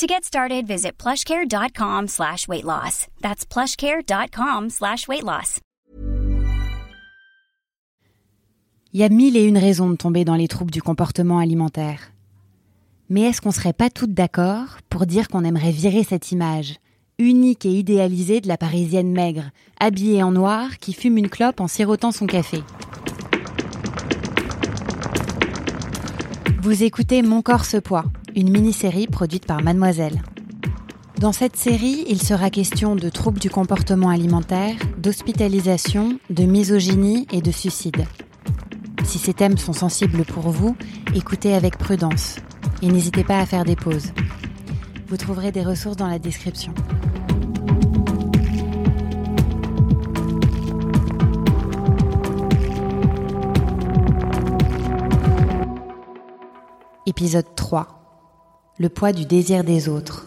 To get started, visit plushcare.com slash weight loss. That's plushcare.com slash weight loss. Il y a mille et une raisons de tomber dans les troubles du comportement alimentaire. Mais est-ce qu'on serait pas toutes d'accord pour dire qu'on aimerait virer cette image unique et idéalisée de la parisienne maigre, habillée en noir, qui fume une clope en sirotant son café? Vous écoutez Mon corps se poids, une mini-série produite par Mademoiselle. Dans cette série, il sera question de troubles du comportement alimentaire, d'hospitalisation, de misogynie et de suicide. Si ces thèmes sont sensibles pour vous, écoutez avec prudence et n'hésitez pas à faire des pauses. Vous trouverez des ressources dans la description. Épisode 3. Le poids du désir des autres.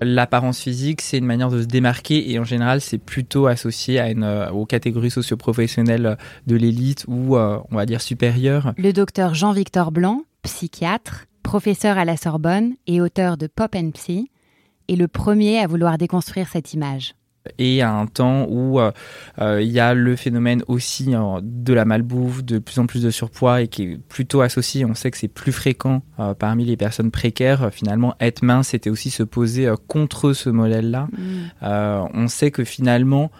L'apparence physique, c'est une manière de se démarquer et en général, c'est plutôt associé à une, euh, aux catégories socioprofessionnelles de l'élite ou, euh, on va dire, supérieure. Le docteur Jean-Victor Blanc, psychiatre, professeur à la Sorbonne et auteur de Pop and Psy, est le premier à vouloir déconstruire cette image et à un temps où euh, euh, il y a le phénomène aussi euh, de la malbouffe, de plus en plus de surpoids et qui est plutôt associé, on sait que c'est plus fréquent parmi les personnes précaires, finalement être mince c'était aussi se poser contre ce modèle-là. Mmh. on sait que finalement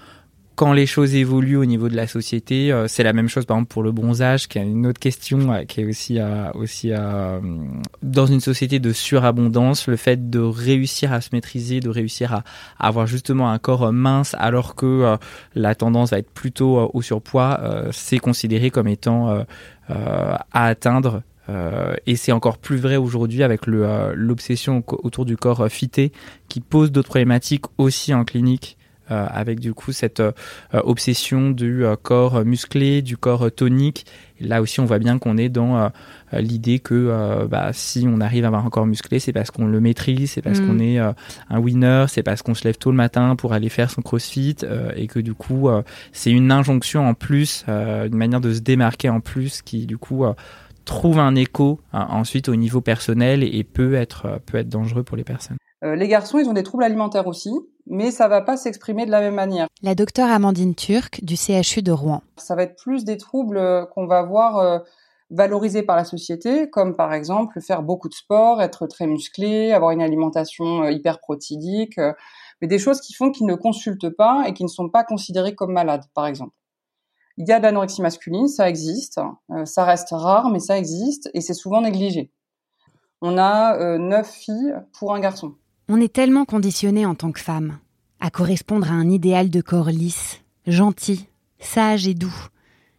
quand les choses évoluent au niveau de la société, euh, c'est la même chose par exemple pour le bronzage, qui est une autre question euh, qui est aussi euh, aussi dans une société de surabondance, le fait de réussir à se maîtriser, de réussir à, avoir justement un corps mince alors que la tendance va être plutôt au surpoids, c'est considéré comme étant à atteindre et c'est encore plus vrai aujourd'hui avec l'obsession autour du corps fité qui pose d'autres problématiques aussi en clinique euh, avec du coup cette euh, obsession du euh, corps musclé, du corps tonique. là aussi, on voit bien qu'on est dans l'idée que bah, si on arrive à avoir un corps musclé, c'est parce qu'on le maîtrise, c'est parce mm. qu'on est un winner, c'est parce qu'on se lève tôt le matin pour aller faire son crossfit et que du coup, c'est une injonction en plus, une manière de se démarquer en plus qui du coup trouve un écho ensuite au niveau personnel et peut être, peut être dangereux pour les personnes. Les garçons, ils ont des troubles alimentaires aussi mais ça va pas s'exprimer de la même manière. La docteure Amandine Turc du CHU de Rouen. Ça va être plus des troubles euh, qu'on va voir euh, valorisés par la société, comme par exemple faire beaucoup de sport, être très musclé, avoir une alimentation euh, hyper protidique, mais des choses qui font qu'ils ne consultent pas et qui ne sont pas considérés comme malades, par exemple. Il y a de l'anorexie masculine, ça existe, ça reste rare, mais ça existe et c'est souvent négligé. On a neuf filles pour un garçon. On est tellement conditionné en tant que femme à correspondre à un idéal de corps lisse, gentil, sage et doux.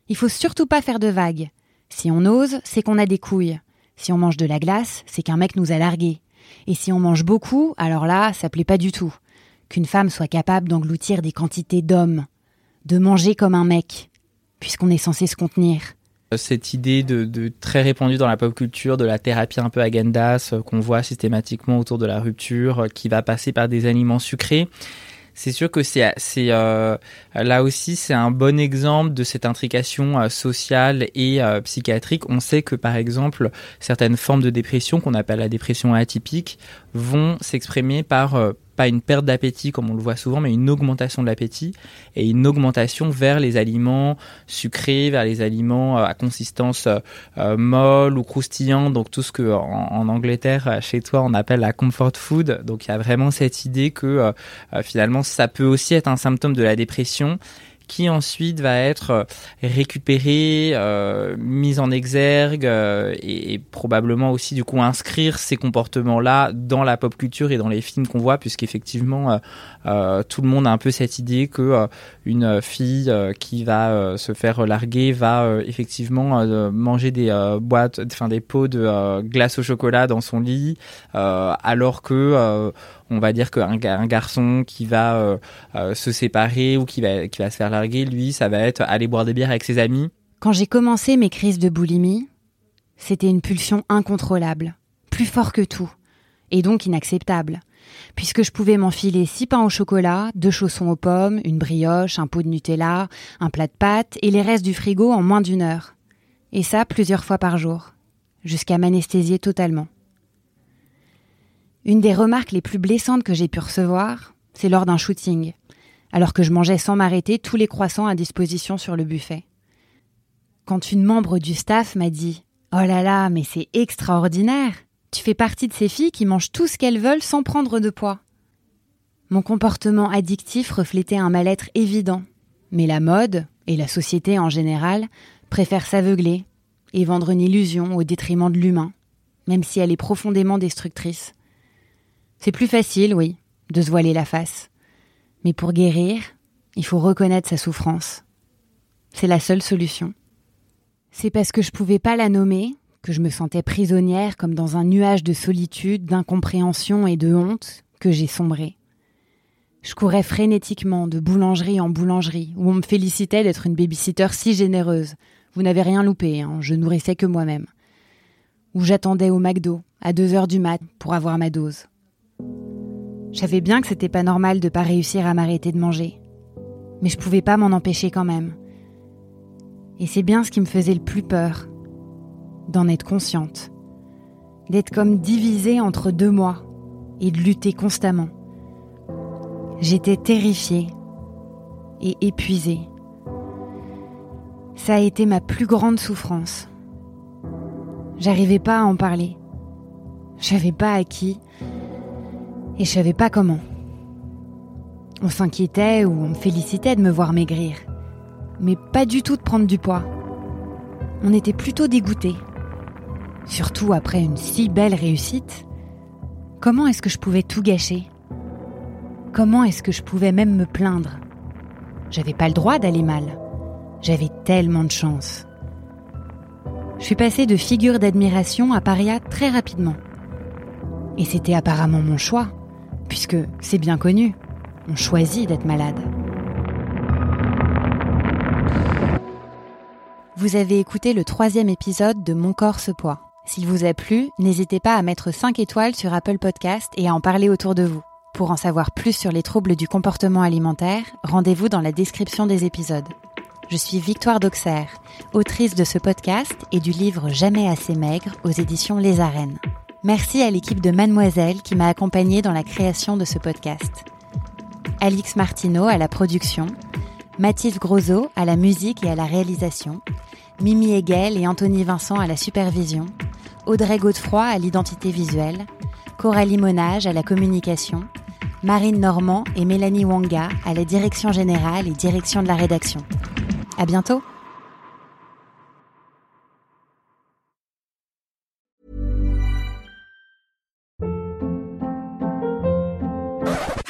Il faut surtout pas faire de vagues. Si on ose, c'est qu'on a des couilles. Si on mange de la glace, c'est qu'un mec nous a largués. Et si on mange beaucoup, alors là, ça plaît pas du tout. Qu'une femme soit capable d'engloutir des quantités d'hommes, de manger comme un mec, puisqu'on est censé se contenir cette idée de, très répandue dans la pop culture de la thérapie un peu agendas euh, qu'on voit systématiquement autour de la rupture euh, qui va passer par des aliments sucrés c'est sûr que c'est c'est euh, là aussi c'est un bon exemple de cette intrication sociale et psychiatrique. On sait que par exemple certaines formes de dépression qu'on appelle la dépression atypique vont s'exprimer par pas une perte d'appétit comme on le voit souvent, mais une augmentation de l'appétit et une augmentation vers les aliments sucrés, vers les aliments euh, à consistance euh, euh, molle ou croustillante, donc tout ce que en, Angleterre, chez toi, on appelle la comfort food. Donc il y a vraiment cette idée que finalement ça peut aussi être un symptôme de la dépression qui ensuite va être euh, récupéré, euh, mise en exergue euh, et, probablement aussi du coup inscrire ces comportements-là dans la pop culture et dans les films qu'on voit, puisqu'effectivement euh, tout le monde a un peu cette idée que une fille qui va se faire larguer va effectivement manger des boîtes, enfin des pots de glace au chocolat dans son lit, alors que on va dire qu'un un garçon qui va se séparer ou qui va, qui va se faire larguer, lui, ça va être aller boire des bières avec ses amis. Quand j'ai commencé mes crises de boulimie, c'était une pulsion incontrôlable, plus fort que tout, et donc inacceptable, puisque je pouvais m'enfiler six pains au chocolat, deux chaussons aux pommes, une brioche, un pot de Nutella, un plat de pâtes et les restes du frigo en moins d'une heure. Et ça plusieurs fois par jour, jusqu'à m'anesthésier totalement. Une des remarques les plus blessantes que j'ai pu recevoir, c'est lors d'un shooting, alors que je mangeais sans m'arrêter tous les croissants à disposition sur le buffet. Quand une membre du staff m'a dit Oh là là, mais c'est extraordinaire Tu fais partie de ces filles qui mangent tout ce qu'elles veulent sans prendre de poids. Mon comportement addictif reflétait un mal-être évident, mais la mode, et la société en général, préfèrent s'aveugler et vendre une illusion au détriment de l'humain, même si elle est profondément destructrice. C'est plus facile, oui, de se voiler la face. Mais pour guérir, il faut reconnaître sa souffrance. C'est la seule solution. C'est parce que je pouvais pas la nommer, que je me sentais prisonnière comme dans un nuage de solitude, d'incompréhension et de honte, que j'ai sombré. Je courais frénétiquement de boulangerie en boulangerie, où on me félicitait d'être une babysitter si généreuse. Vous n'avez rien loupé, hein, je nourrissais que moi-même. Où j'attendais au McDo, à deux heures du mat, pour avoir ma dose. Je savais bien que c'était pas normal de pas réussir à m'arrêter de manger. Mais je pouvais pas m'en empêcher quand même. Et c'est bien ce qui me faisait le plus peur, d'en être consciente, d'être comme divisée entre deux mois et de lutter constamment. J'étais terrifiée et épuisée. Ça a été ma plus grande souffrance. J'arrivais pas à en parler. Je savais pas à qui et je savais pas comment. On s'inquiétait ou on me félicitait de me voir maigrir mais pas du tout de prendre du poids. On était plutôt dégoûtés. Surtout après une si belle réussite. Comment est-ce que je pouvais tout gâcher? Comment est-ce que je pouvais même me plaindre? J'avais pas le droit d'aller mal. J'avais tellement de chance. Je suis passée de figure d'admiration à paria très rapidement. Et c'était apparemment mon choix, puisque c'est bien connu, on choisit d'être malade. Vous avez écouté le troisième épisode de Mon corps ce poids. S'il vous a plu, n'hésitez pas à mettre 5 étoiles sur Apple Podcast et à en parler autour de vous. Pour en savoir plus sur les troubles du comportement alimentaire, rendez-vous dans la description des épisodes. Je suis Victoire d'Auxerre, autrice de ce podcast et du livre Jamais assez maigre aux éditions Les Arènes. Merci à l'équipe de Mademoiselle qui m'a accompagnée dans la création de ce podcast. Alix Martineau à la production, Mathis Grosot à la musique et à la réalisation, Mimi Hegel et Anthony Vincent à la supervision, Audrey Godefroy à l'identité visuelle, Coralie Monage à la communication, Marine Normand et Mélanie Wanga à la direction générale et direction de la rédaction. À bientôt!